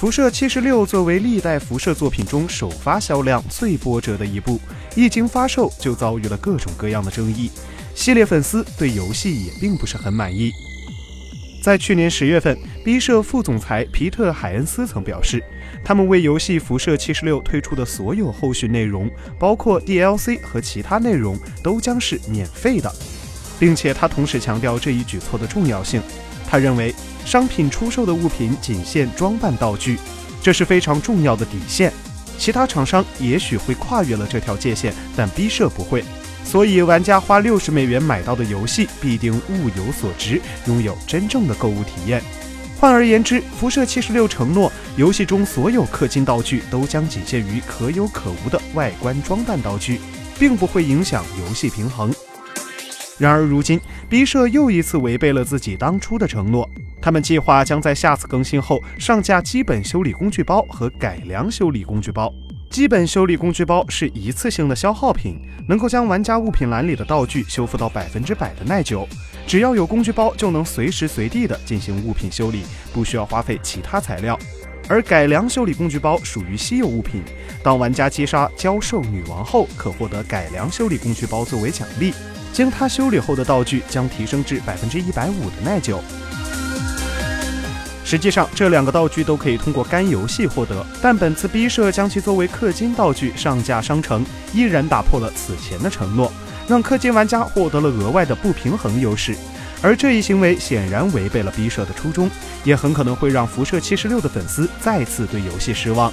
辐射七十六作为历代辐射作品中首发销量最波折的一部，一经发售就遭遇了各种各样的争议，系列粉丝对游戏也并不是很满意。在去年十月份，B 社副总裁皮特·海恩斯曾表示，他们为游戏《辐射七十六》推出的所有后续内容，包括 DLC 和其他内容，都将是免费的，并且他同时强调这一举措的重要性。他认为，商品出售的物品仅限装扮道具，这是非常重要的底线。其他厂商也许会跨越了这条界限，但 B 社不会。所以，玩家花六十美元买到的游戏必定物有所值，拥有真正的购物体验。换而言之，辐射七十六承诺，游戏中所有氪金道具都将仅限于可有可无的外观装扮道具，并不会影响游戏平衡。然而，如今 B 社又一次违背了自己当初的承诺。他们计划将在下次更新后上架基本修理工具包和改良修理工具包。基本修理工具包是一次性的消耗品，能够将玩家物品栏里的道具修复到百分之百的耐久。只要有工具包，就能随时随地的进行物品修理，不需要花费其他材料。而改良修理工具包属于稀有物品，当玩家击杀教授女王后，可获得改良修理工具包作为奖励。将它修理后的道具将提升至百分之一百五的耐久。实际上，这两个道具都可以通过干游戏获得，但本次 B 社将其作为氪金道具上架商城，依然打破了此前的承诺，让氪金玩家获得了额外的不平衡优势。而这一行为显然违背了 B 社的初衷，也很可能会让辐射七十六的粉丝再次对游戏失望。